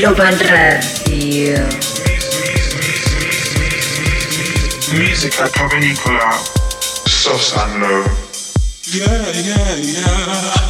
Ibiza Global Radio. Musica Cavernicola, Sos and Low. Yeah, yeah, yeah.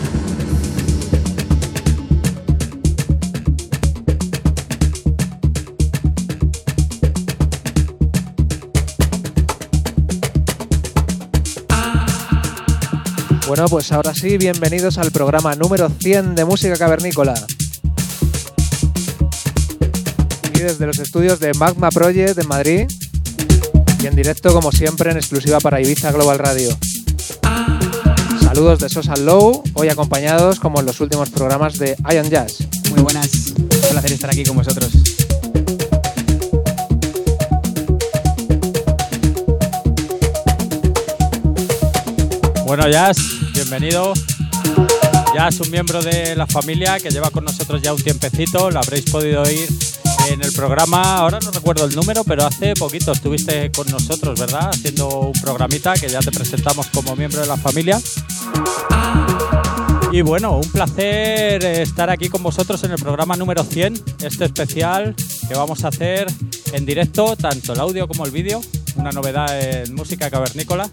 Bueno, pues ahora sí, bienvenidos al programa número 100 de Música Cavernícola. Y desde los estudios de Magma Project en Madrid y en directo como siempre en exclusiva para Ibiza Global Radio. Saludos de Sosa Low, hoy acompañados como en los últimos programas de Iron Jazz. Muy buenas, un placer estar aquí con vosotros. Bueno, Jazz, bienvenido. Jazz, un miembro de la familia que lleva con nosotros ya un tiempecito, lo habréis podido oír en el programa, ahora no recuerdo el número, pero hace poquito estuviste con nosotros, ¿verdad? Haciendo un programita que ya te presentamos como miembro de la familia. Y bueno, un placer estar aquí con vosotros en el programa número 100, este especial que vamos a hacer en directo, tanto el audio como el vídeo, una novedad en música cavernícola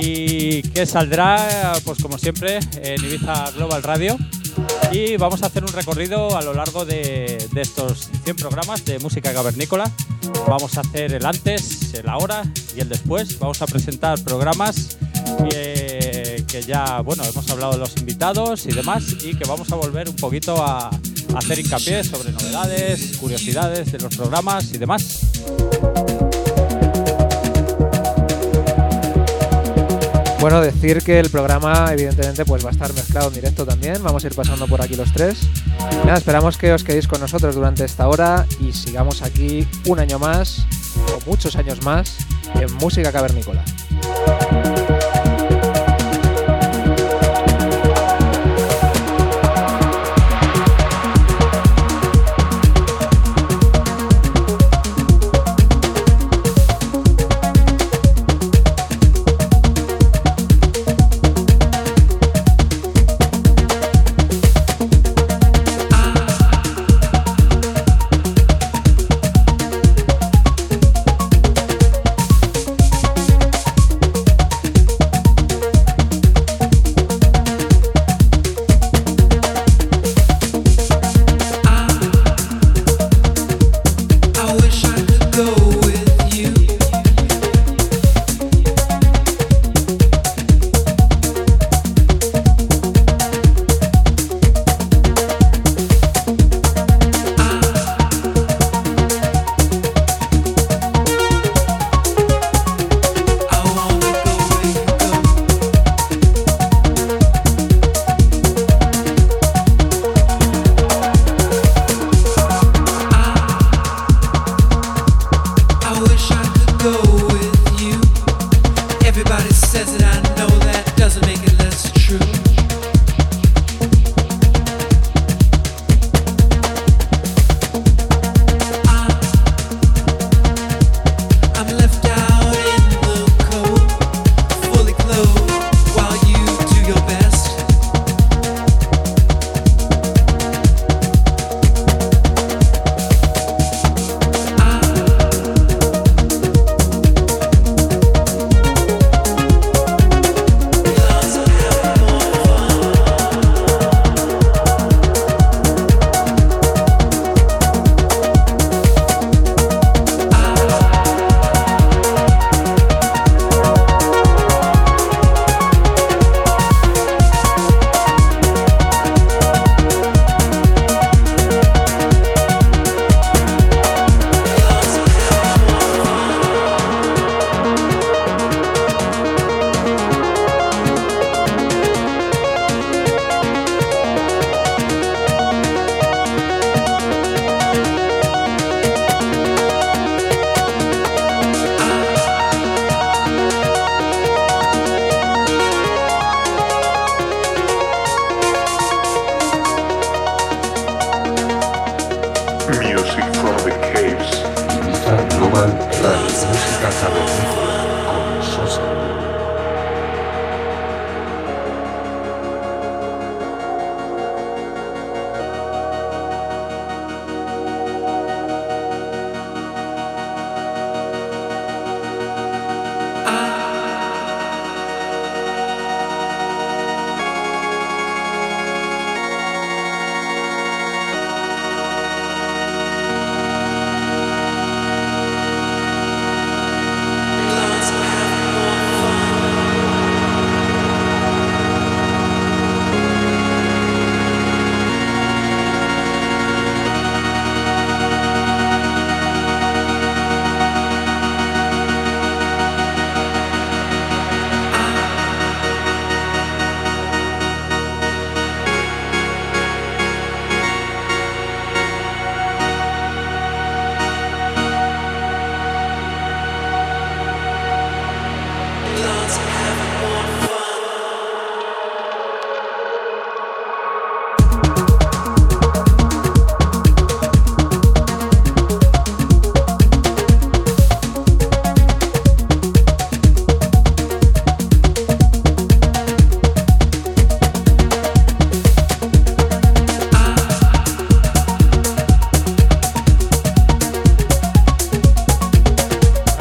y que saldrá, pues como siempre, en Ibiza Global Radio. Y vamos a hacer un recorrido a lo largo de, estos 100 programas de música cavernícola. Vamos a hacer el antes, el ahora y el después. Vamos a presentar programas que, que ya, bueno, hemos hablado de los invitados y demás y que vamos a volver un poquito a, a hacer hincapié sobre novedades, curiosidades de los programas y demás. Bueno, decir que el programa evidentemente pues va a estar mezclado en directo también, vamos a ir pasando por aquí los tres. Nada, esperamos que os quedéis con nosotros durante esta hora y sigamos aquí un año más, o muchos años más, en Música Cavernícola.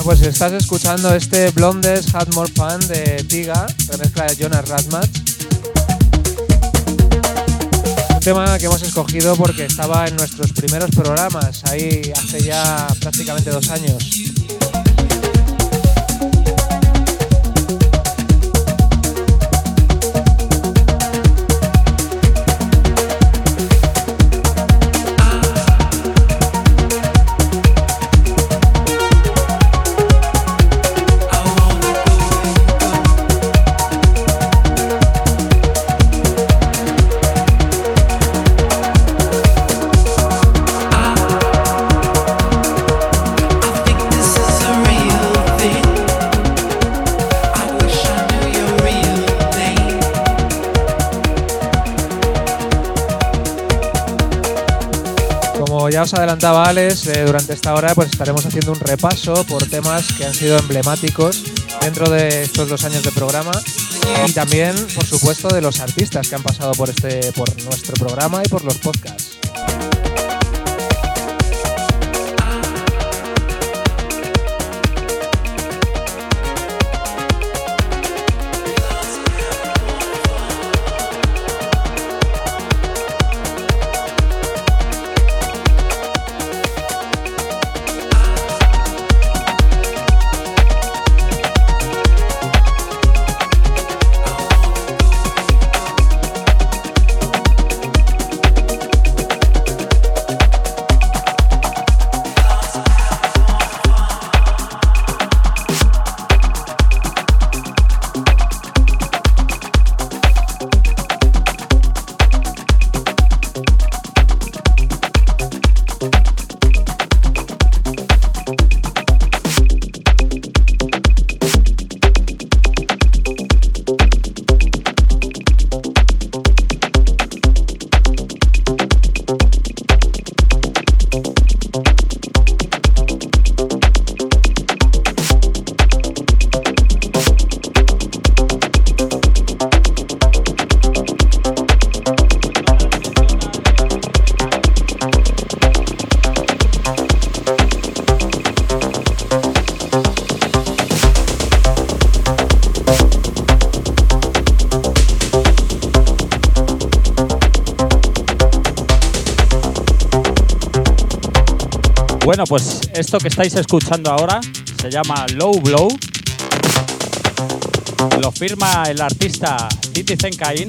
Pues estás escuchando este Blondes Had More Fun de Tiga, remezcla de Jonas Radmatch. Un tema que hemos escogido porque estaba en nuestros primeros programas, ahí hace ya prácticamente dos años. Ya os adelantaba Alex, eh, durante esta hora pues estaremos haciendo un repaso por temas que han sido emblemáticos dentro de estos dos años de programa y también, por supuesto, de los artistas que han pasado por este, por nuestro programa y por los podcasts. Bueno, pues esto que estáis escuchando ahora se llama Low Blow. Lo firma el artista Citizen Cain.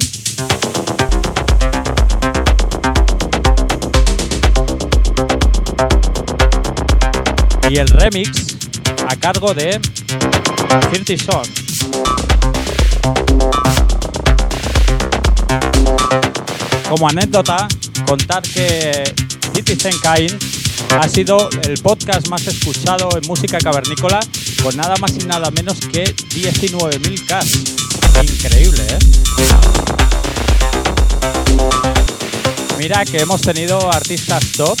Y el remix a cargo de 30 Son. Como anécdota, contar que Citizen Cain ha sido el podcast más escuchado en música cavernícola con nada más y nada menos que 19.000 K. Increíble, ¿eh? Mira que hemos tenido artistas top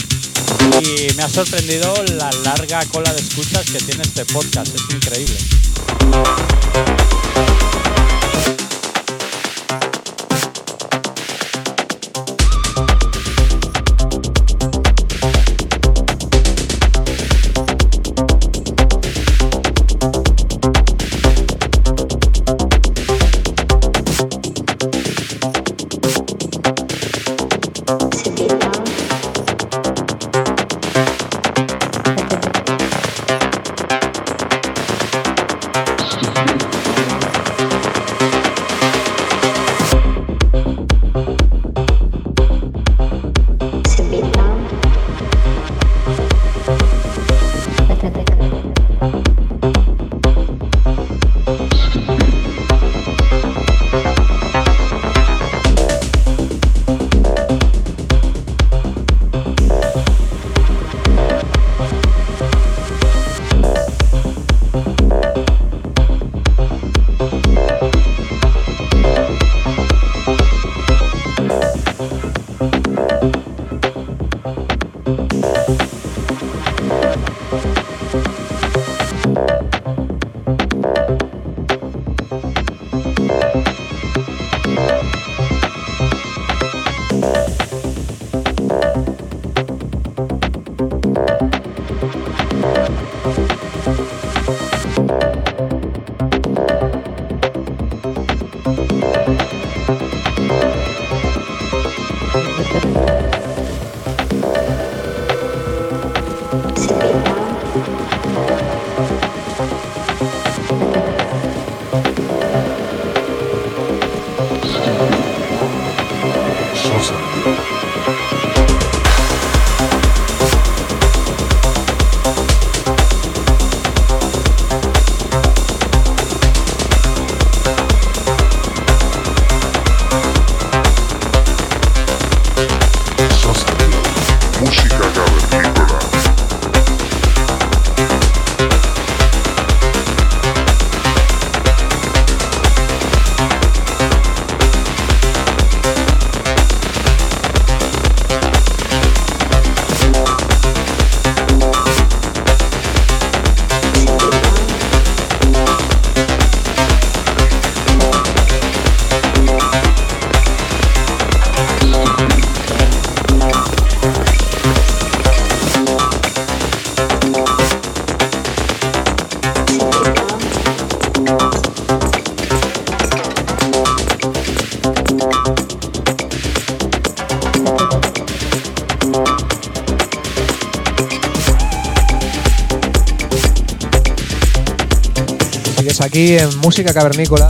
Y me ha sorprendido la larga cola de escuchas que tiene este podcast, es increíble. Aquí en Música Cavernícola.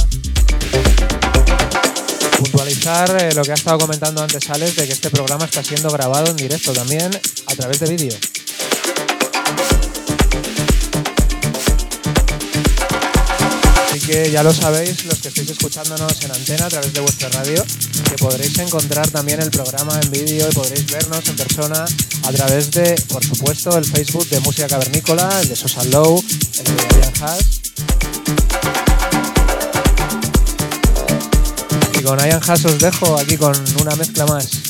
Puntualizar eh, lo que ha estado comentando antes Alex de que este programa está siendo grabado en directo también a través de vídeo. Así que ya lo sabéis, los que estáis escuchándonos en antena a través de vuestra radio, que podréis encontrar también el programa en vídeo y podréis vernos en persona a través de, por supuesto, el Facebook de Música Cavernícola, el de Sosa Low, el de Ian Haas con Ian Haas os dejo aquí con una mezcla más.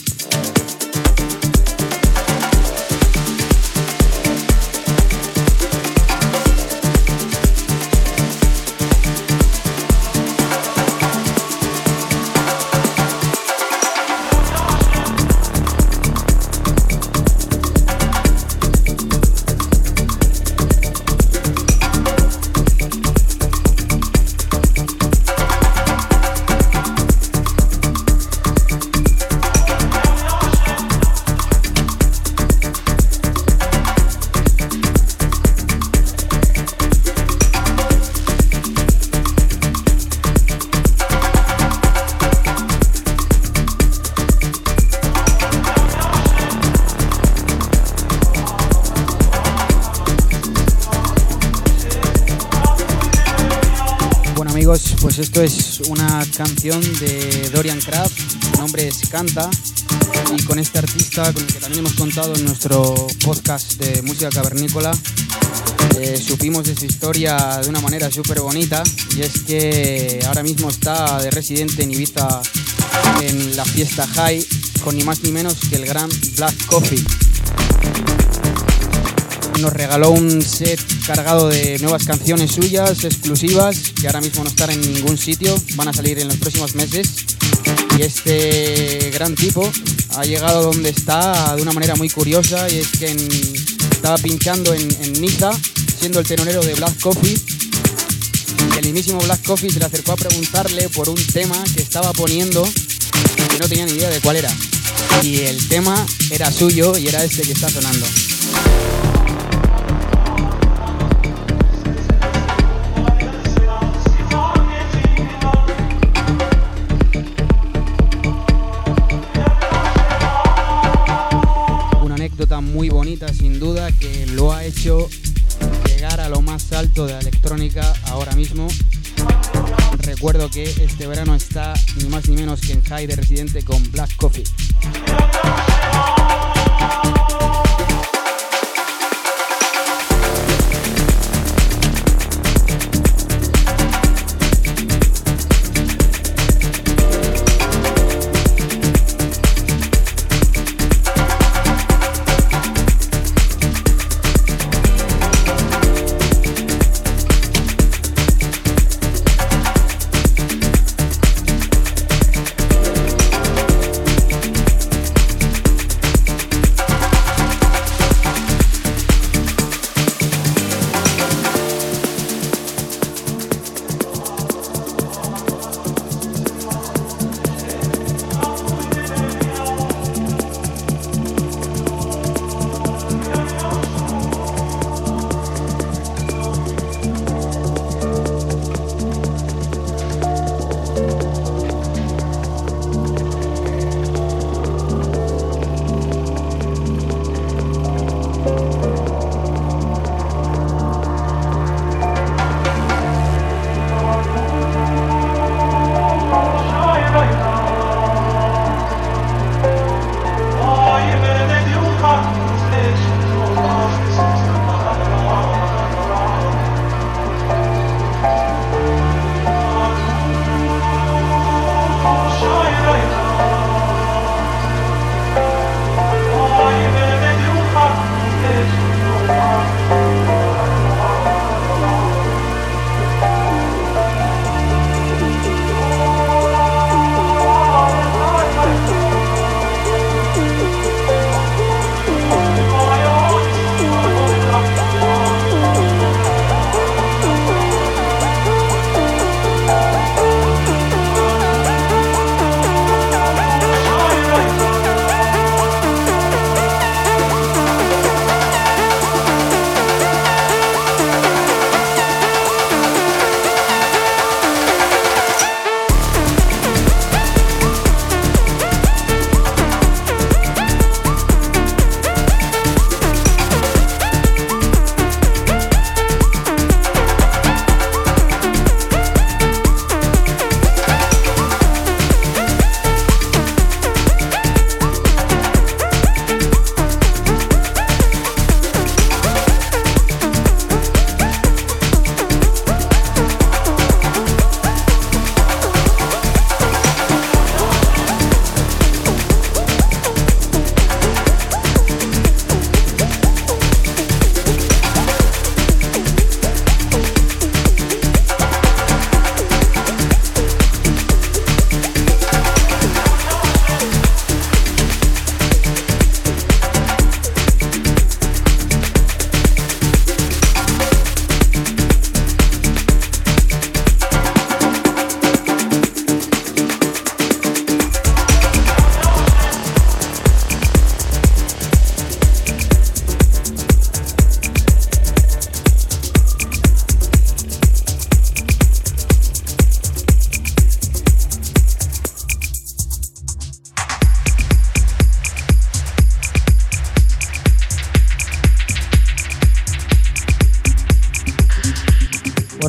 Pues esto es una canción de Dorian Kraft, su nombre es Canta, y con este artista con el que también hemos contado en nuestro podcast de música cavernícola, eh, supimos de su historia de una manera súper bonita, y es que ahora mismo está de residente en Ibiza en la fiesta High, con ni más ni menos que el gran Black Coffee. nos regaló un set cargado de nuevas canciones suyas, exclusivas, que ahora mismo no están en ningún sitio, van a salir en los próximos meses. Y este gran tipo ha llegado donde está de una manera muy curiosa y es que estaba pinchando en, Niza, siendo el telonero de Black Coffee. El mismísimo Black Coffee se le acercó a preguntarle por un tema que estaba poniendo y no tenía ni idea de cuál era. Y el tema era suyo y era este que está sonando. Llegar a lo más alto de la electrónica ahora mismo. Recuerdo que este verano está ni más ni menos que en High de Residente con Black Coffee.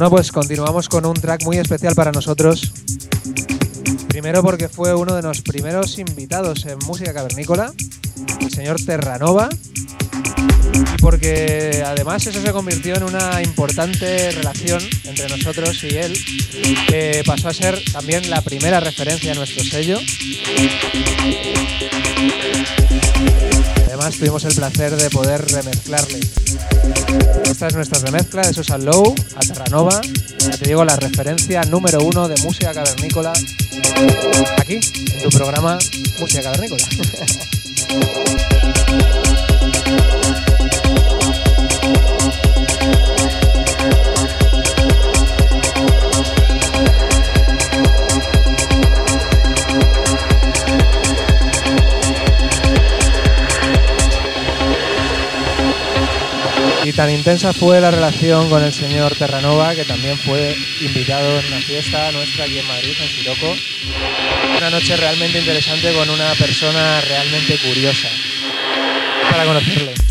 Bueno, pues continuamos con un track muy especial para nosotros. Primero porque fue uno de los primeros invitados en música cavernícola, el señor Terranova. Y porque además eso se convirtió en una importante relación entre nosotros y él, que pasó a ser también la primera referencia a nuestro sello. Además tuvimos el placer de poder remezclarle. Esta es nuestra remezcla de Susan Low a Terranova. Ya te digo, la referencia número uno de música cavernícola aquí, en tu programa Música Cavernícola. tan intensa fue la relación con el señor Terranova que también fue invitado en una fiesta nuestra aquí en Madrid, en Siroco. Una noche realmente interesante con una persona realmente curiosa para conocerle.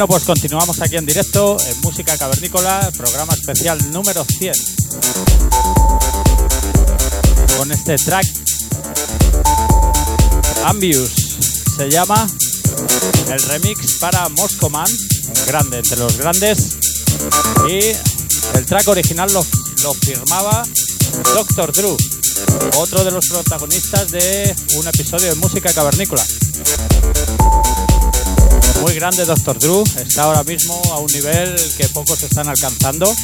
Bueno, pues continuamos aquí en directo en Música Cavernícola, programa especial número 100. Con este track Ambius se llama el remix para Moscoman, grande entre los grandes. Y el track original lo, lo firmaba Dr. Drew, otro de los protagonistas de un episodio de Música Cavernícola. Muy grande Dr. Drew, está ahora mismo a un nivel que pocos están alcanzando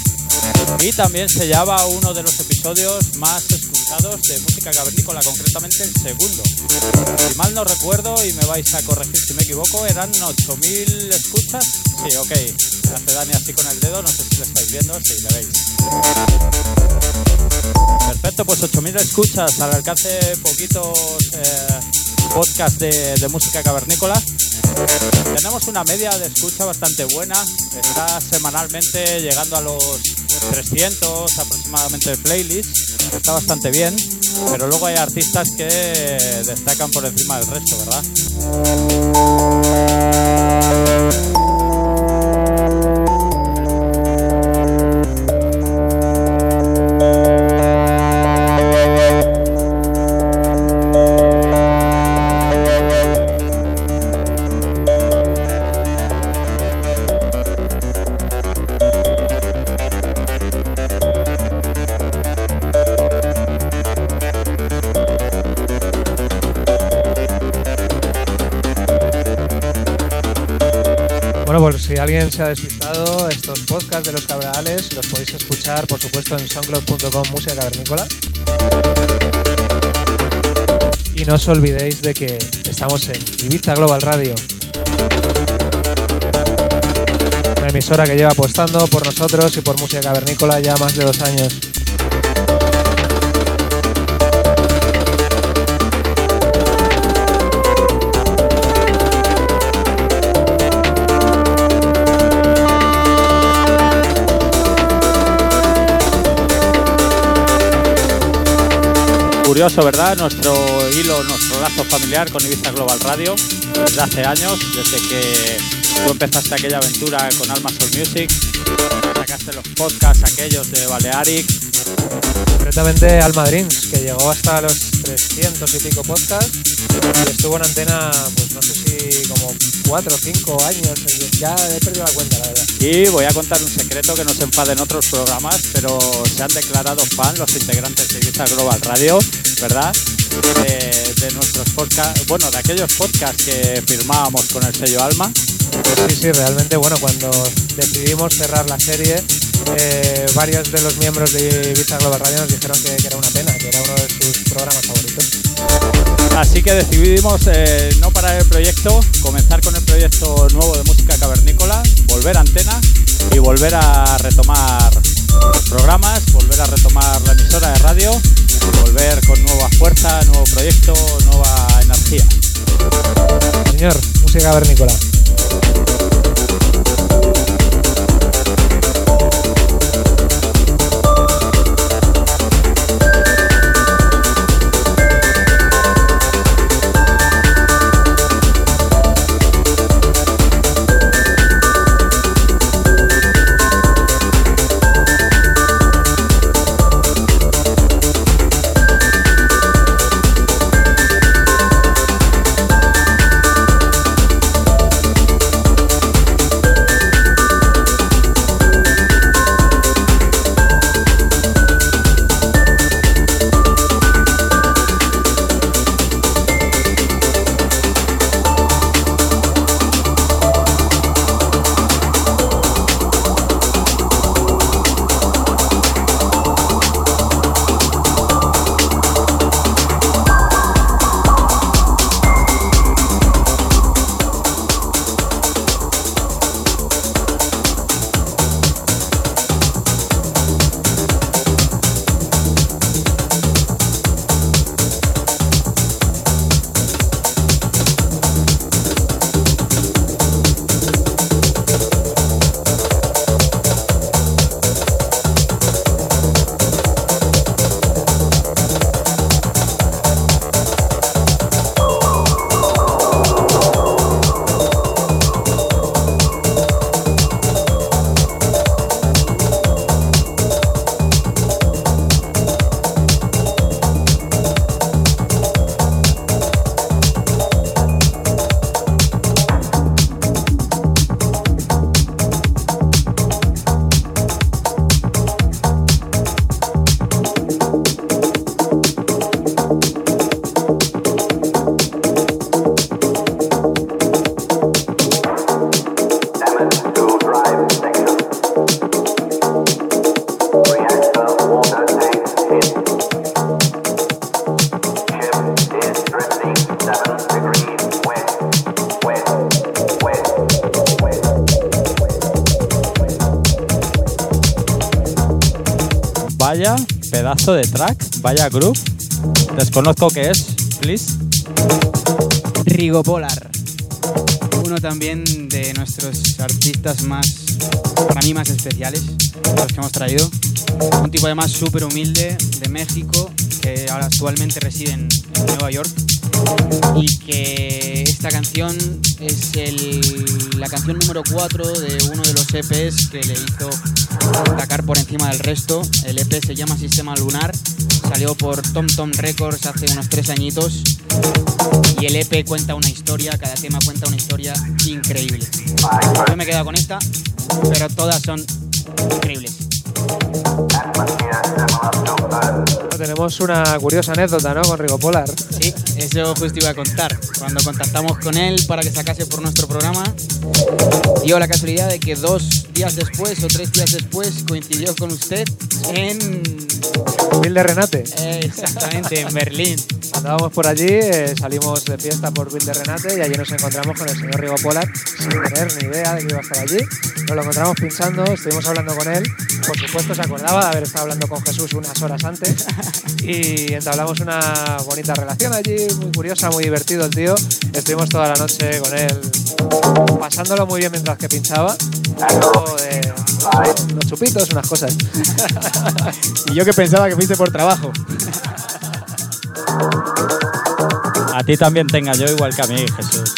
y también se llama uno de los episodios más escuchados de música cavernícola, concretamente el segundo. Si mal no recuerdo y me vais a corregir si me equivoco, eran 8.000 escuchas. Sí, ok, hace Dani así con el dedo, no sé si lo estáis viendo, si le veis. Perfecto, pues 8.000 escuchas al alcance poquitos eh, podcasts de música cavernícola. Tenemos una media de escucha bastante buena, está semanalmente llegando a los 300 aproximadamente de playlist, está bastante bien, pero luego hay artistas que destacan por encima del resto, ¿verdad? Alguien se ha despistado, estos podcasts de los cabrales los podéis escuchar, por supuesto, en soundcloud.com música cavernícola. Y no os olvidéis de que estamos en Ibiza Global Radio. Una emisora que lleva apostando por nosotros y por música cavernícola ya más de dos años. Curioso, ¿verdad? Nuestro hilo, nuestro lazo familiar con Ibiza Global Radio desde hace años, desde que tú empezaste aquella aventura con Alma Soul Music, sacaste los podcasts aquellos de Balearic, Concretamente Alma Dreams, que llegó hasta los 300 y pico podcasts y estuvo en antena, pues no sé si como 4 o 5 años, ya he perdido la cuenta, la verdad. Y voy a contar un secreto que no se enfaden otros programas, pero se han declarado fan los integrantes de Ibiza Global Radio, ¿verdad? De, de nuestros podcasts, bueno, de aquellos podcasts que firmábamos con el sello Alma. Pues sí, sí, realmente, bueno, cuando decidimos cerrar la serie, eh, varios de los miembros de Ibiza Global Radio nos dijeron que, que era una pena, que era uno de sus programas favoritos. Así que decidimos eh, no parar el proyecto, comenzar con el proyecto nuevo de música cavernícola, volver a antena y volver a retomar los programas, volver a retomar la emisora de radio, volver con nueva fuerza, nuevo proyecto, nueva energía. Señor, música cavernícola. De track, vaya groove. Desconozco qué es, please. Rigo Polar. Uno también de nuestros artistas más, para mí, más especiales, los que hemos traído. Un tipo además súper humilde de México, que actualmente reside en Nueva York. Y que esta canción es el- la canción número 4 de uno de los EPs que le hizo destacar por encima del resto. El EP se llama Sistema Lunar, salió por Tom Tom Records hace unos tres añitos y el EP cuenta una historia, cada tema cuenta una historia increíble. Yo me he quedado con esta, pero todas son increíbles. Tenemos una curiosa anécdota, ¿no? Con Rigo Polar. Sí, eso justo iba a contar. Cuando contactamos con él para que sacase por nuestro programa, dio la casualidad de que dos días después o tres días después coincidió con usted en... Bill de Renate. eh, exactamente, en Berlín. Andábamos por allí, eh, salimos de fiesta por Bill de Renate y allí nos encontramos con el señor Rigo Polar sin tener ni idea de que iba a estar allí. Nos lo encontramos pinchando, estuvimos hablando con él. Por supuesto, se acordaba de haber estado hablando con Jesús unas horas antes y entablamos una bonita relación allí, muy curiosa, muy divertido el tío. Estuvimos toda la noche con él pasándolo muy bien mientras que pinchaba. Luego de unos chupitos, unas cosas. Y yo que pensaba que fuiste por trabajo. A ti también tenga yo igual que a mí, Jesús.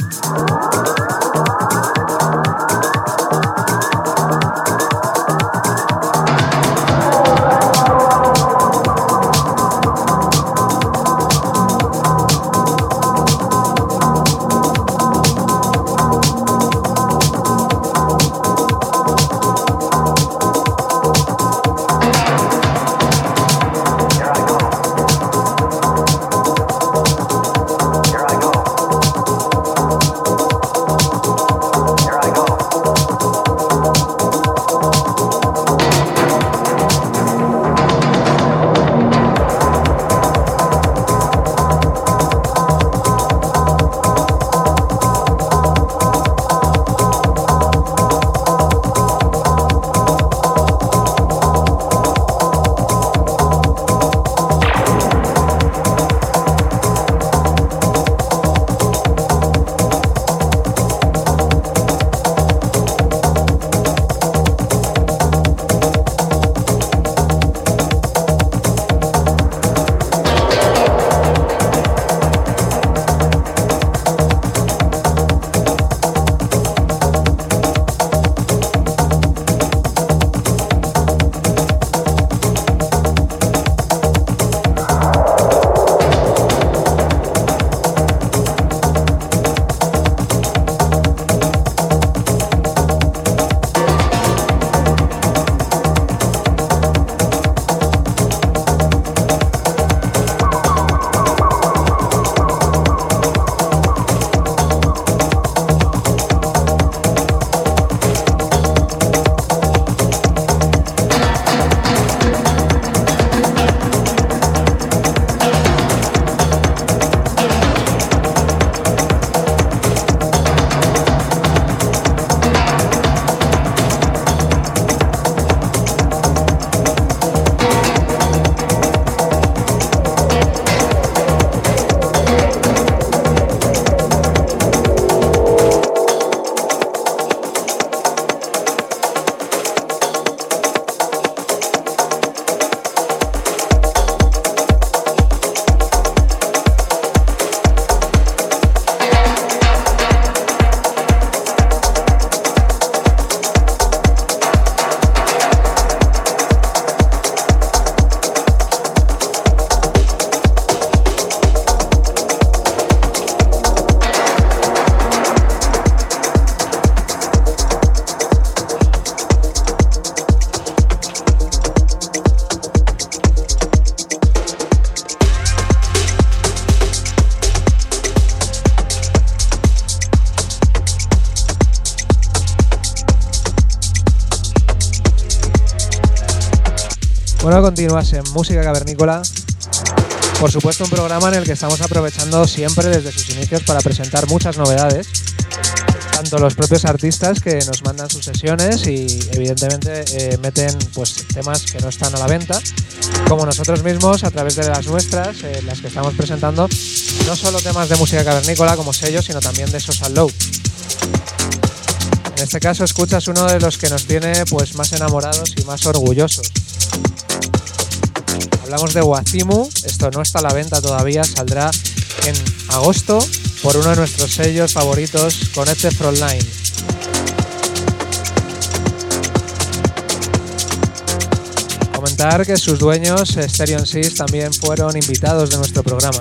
Continúas en Música Cavernícola. Por supuesto, un programa en el que estamos aprovechando siempre desde sus inicios para presentar muchas novedades. tanto los propios artistas que nos mandan sus sesiones y evidentemente eh, meten pues temas que no están a la venta, como nosotros mismos a través de las nuestras, eh, las que estamos presentando, no solo temas de música cavernícola como sellos, sino también de Social Low. En este caso escuchas uno de los que nos tiene pues más enamorados y más orgullosos. Hablamos de Wazimu, esto no está a la venta todavía, saldrá en agosto por uno de nuestros sellos favoritos, Connected Frontline. Comentar que sus dueños, Stereo Sys, también fueron invitados de nuestro programa.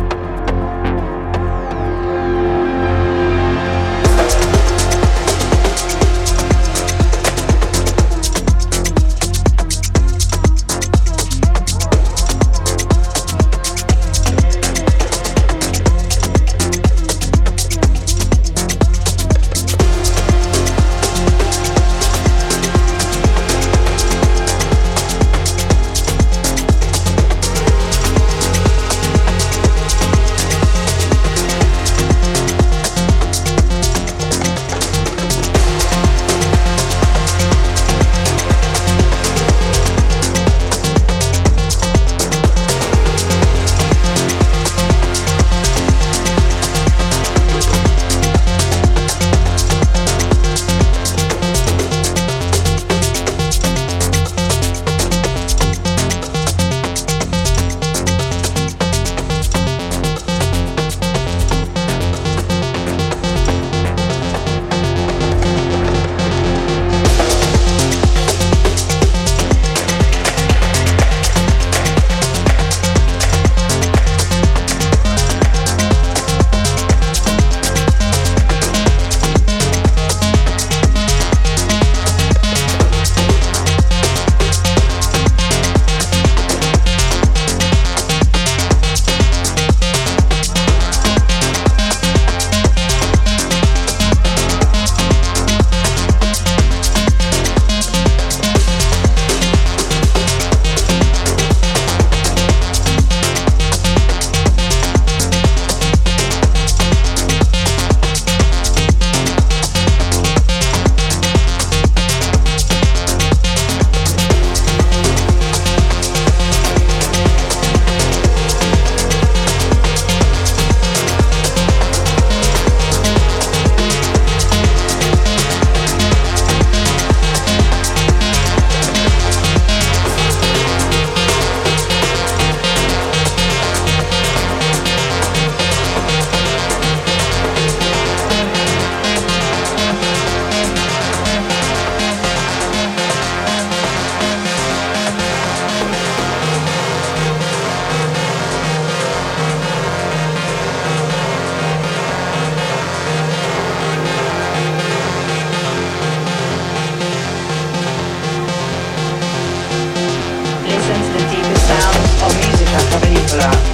Tesla.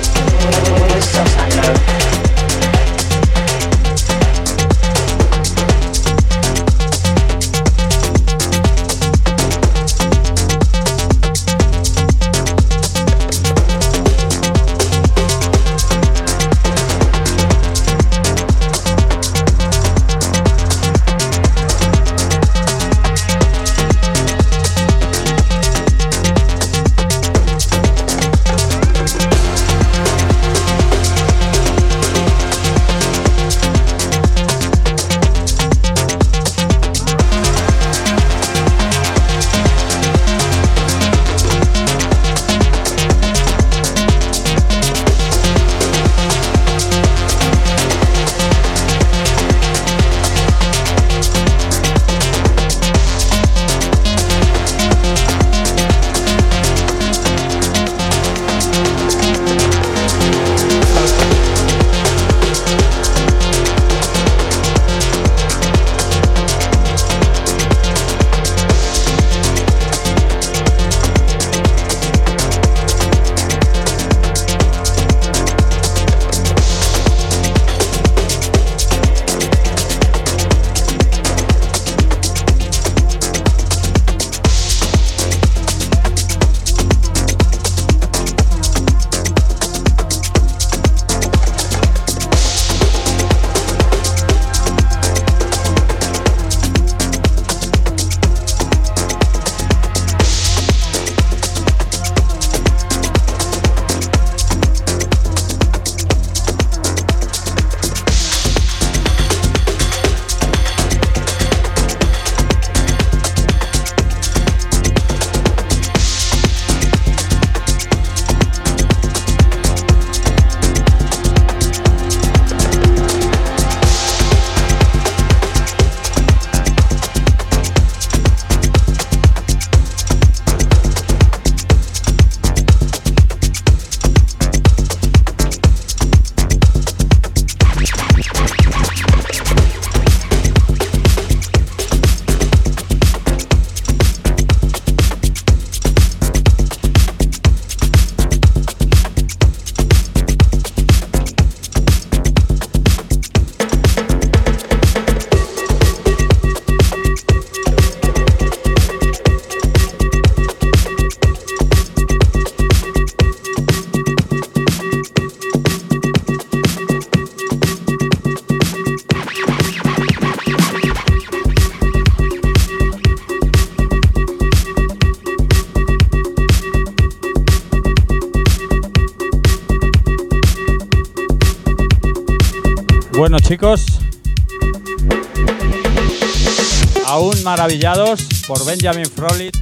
Benjamin Frolit,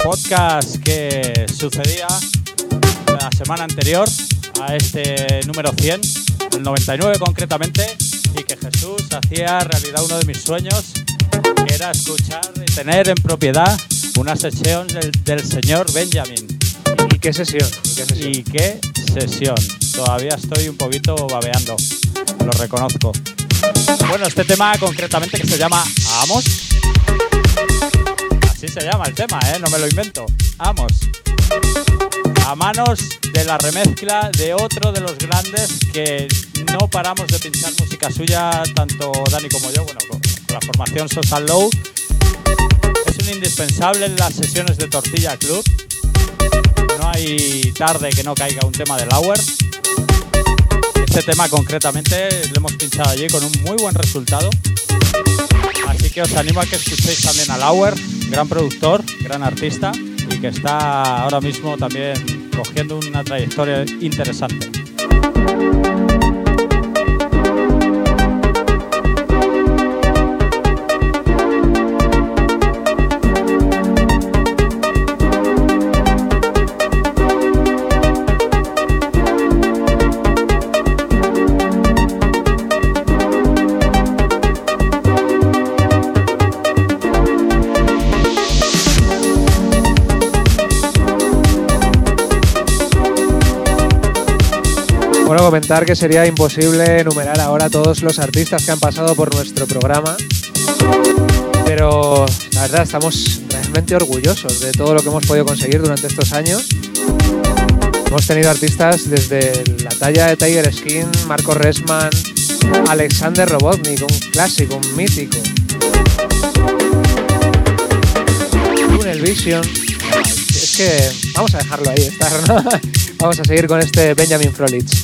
podcast que sucedía la semana anterior a este número 100, el 99 concretamente, y que Jesús hacía realidad uno de mis sueños, que era escuchar y tener en propiedad una sesión del, del señor Benjamin. ¿Y qué sesión? ¿Y qué sesión? Y qué sesión. Todavía estoy un poquito babeando, lo reconozco. Bueno, este tema concretamente que se llama Amos. Así se llama el tema, ¿eh? No me lo invento. Amos. A manos de la remezcla de otro de los grandes que no paramos de pinchar música suya, tanto Dani como yo, bueno, con, la formación Sosa Low. Es un indispensable en las sesiones de Tortilla Club. No hay tarde que no caiga un tema de Lauer. Este tema concretamente lo hemos pinchado allí con un muy buen resultado. Así que os animo a que escuchéis también a Lauer, gran productor, gran artista y que está ahora mismo también cogiendo una trayectoria interesante. Bueno, comentar que sería imposible enumerar ahora todos los artistas que han pasado por nuestro programa. Pero la verdad estamos realmente orgullosos de todo lo que hemos podido conseguir durante estos años. Hemos tenido artistas desde la talla de Tiger Skin, Marco Resman, Alexander Robotnik, un clásico, un mítico. Tunnel Vision. Es que vamos a dejarlo ahí estar, ¿no? Vamos a seguir con este Benjamin Frolich.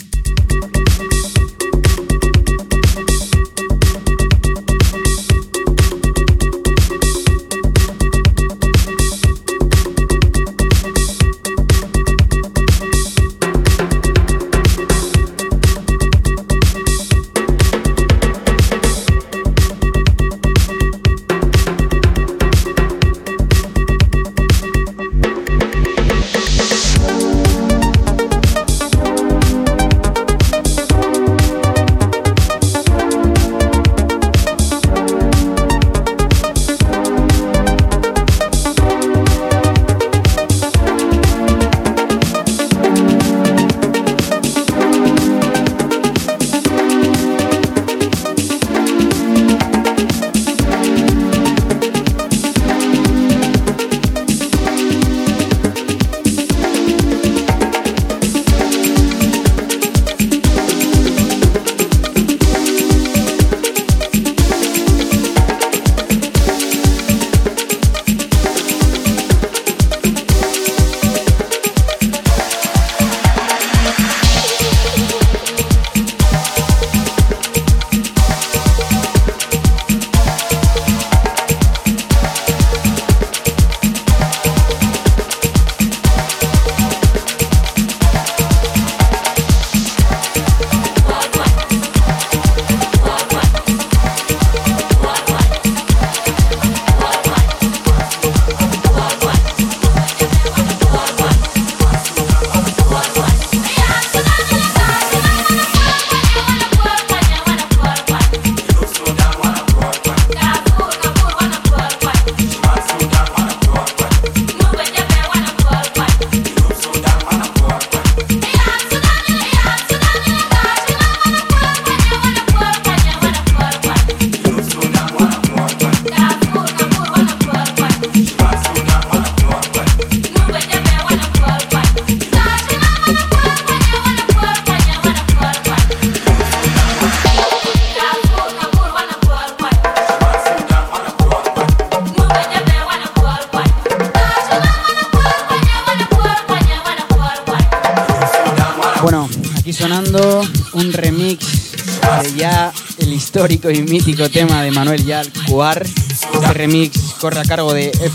Histórico y mítico tema de Manuel Yal Cuar. Este remix corre a cargo de F.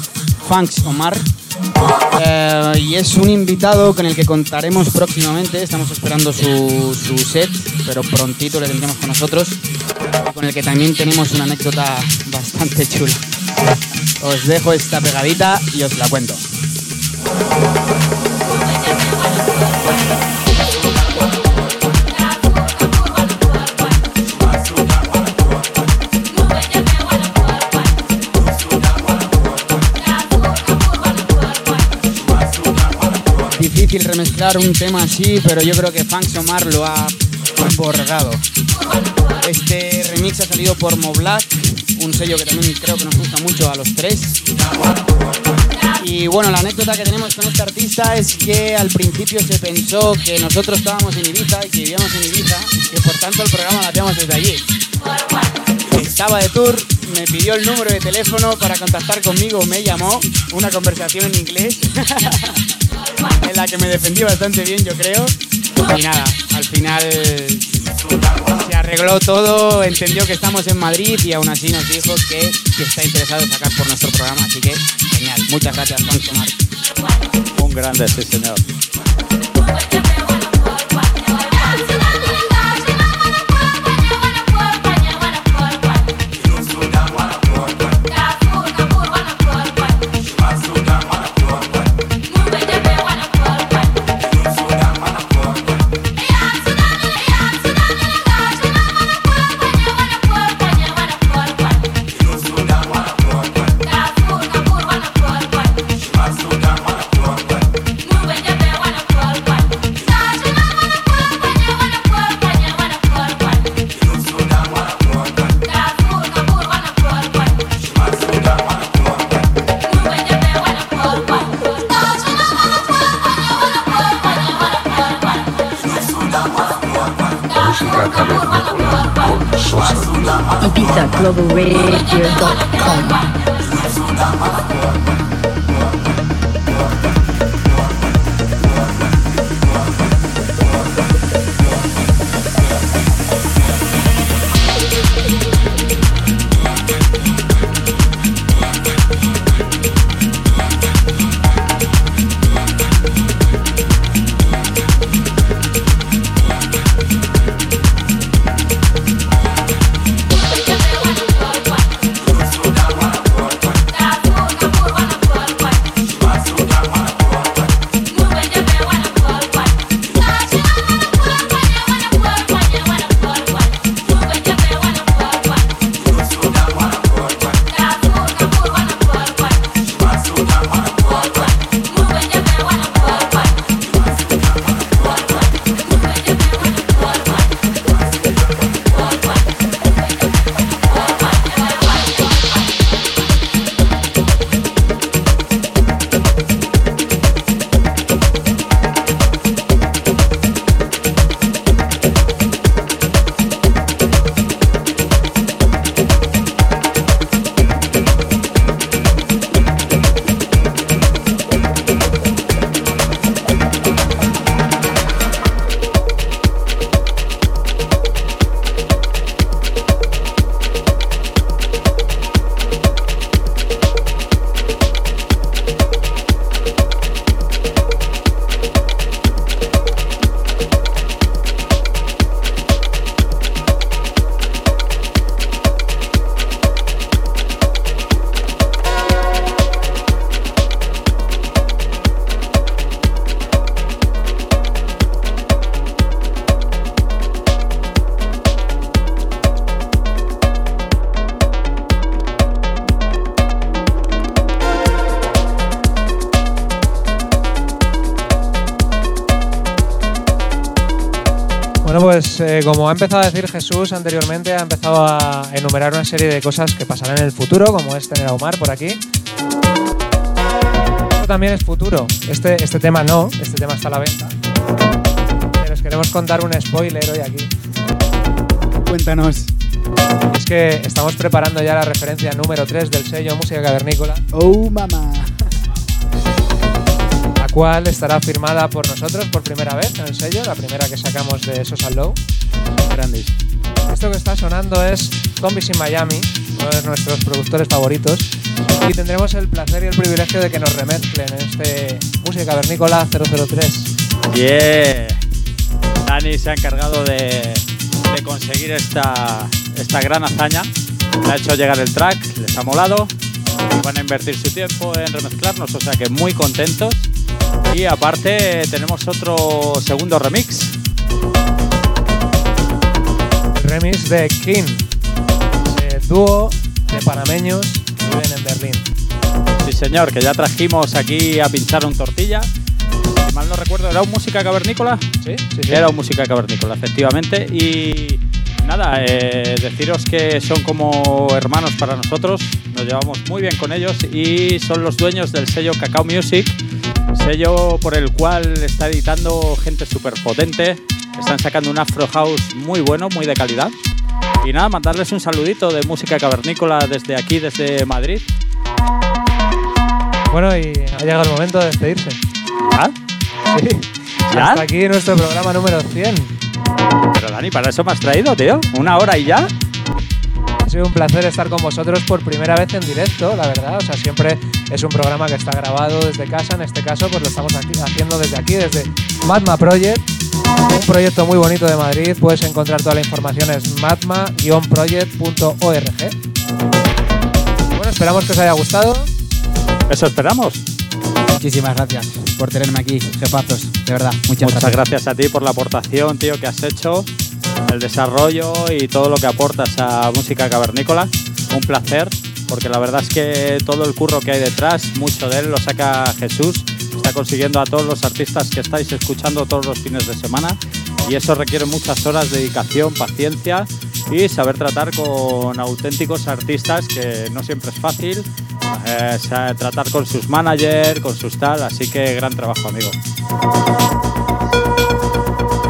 Funks Omar. Eh, y es un invitado con el que contaremos próximamente. Estamos esperando su, su set, pero prontito le tendremos con nosotros. Con el que también tenemos una anécdota bastante chula. Os dejo esta pegadita y os la cuento. Difícil remezclar un tema así, pero yo creo que Funk Omar lo ha borgado. Este remix ha salido por Moblack, un sello que también creo que nos gusta mucho a los tres. Y bueno, la anécdota que tenemos con este artista es que al principio se pensó que nosotros estábamos en Ibiza y que vivíamos en Ibiza, que por tanto el programa lo hacíamos desde allí. Estaba de tour, me pidió el número de teléfono para contactar conmigo, me llamó, una conversación en inglés, en la que me defendí bastante bien, yo creo. Y nada, al final se arregló todo, entendió que estamos en Madrid y aún así nos dijo que, está interesado en sacar por nuestro programa. Así que genial, muchas gracias, Pancho Mar. Un grande, sí, señor. Eh, como ha empezado a decir Jesús anteriormente, ha empezado a enumerar una serie de cosas que pasarán en el futuro, como es tener a Omar por aquí. Esto también es futuro. Este, este tema no, este tema está a la venta. Pero os queremos contar un spoiler hoy aquí. Cuéntanos. Es que estamos preparando ya la referencia número 3 del sello Música Cavernícola, Oh, mamá. la cual estará firmada por nosotros por primera vez en el sello, la primera que sacamos de Sosa Low. Esto que está sonando es Zombies in Miami, uno de nuestros productores favoritos. Y tendremos el placer y el privilegio de que nos remezclen en este Música Cavernícola 003. Yeah. Dani se ha encargado de, conseguir esta, esta gran hazaña. Le ha hecho llegar el track, les ha molado. Van a invertir su tiempo en remezclarnos, o sea que muy contentos. Y aparte tenemos otro segundo remix. Remix de King, ese dúo de panameños que viven en Berlín. Sí, señor, que ya trajimos aquí a pinchar un tortilla. Si mal no recuerdo, ¿era un música cavernícola? Sí, sí, sí. Era un música cavernícola, efectivamente. Y nada, eh, deciros que son como hermanos para nosotros. Nos llevamos muy bien con ellos y son los dueños del sello Cacao Music, sello por el cual está editando gente súper potente. Están sacando un Afro House muy bueno, muy de calidad. Y nada, mandarles un saludito de música cavernícola desde aquí, desde Madrid. Bueno, y ha llegado el momento de despedirse. ¿Ya? Sí. ¿Ya? Hasta aquí nuestro programa número 100. Pero Dani, para eso me has traído, tío. Una hora y ya. Ha sido un placer estar con vosotros por primera vez en directo, la verdad. O sea, siempre es un programa que está grabado desde casa. En este caso, pues lo estamos aquí- haciendo desde aquí, desde Matma Project. Un proyecto muy bonito de Madrid. Puedes encontrar toda la información en matma-project.org. Bueno, esperamos que os haya gustado. Eso esperamos. Muchísimas gracias por tenerme aquí, jefazos. De verdad, muchas, Muchas gracias. gracias a ti por la aportación, tío, que has hecho, el desarrollo y todo lo que aportas a Música Cavernícola. Un placer, porque la verdad es que todo el curro que hay detrás, mucho de él lo saca Jesús. Está consiguiendo a todos los artistas que estáis escuchando todos los fines de semana y eso requiere muchas horas de dedicación, paciencia y saber tratar con auténticos artistas que no siempre es fácil. eh, tratar con sus managers, con sus tal, así que gran trabajo, amigo.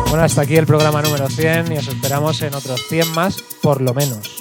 Bueno, hasta aquí el programa número 100 y os esperamos en otros 100 más, por lo menos.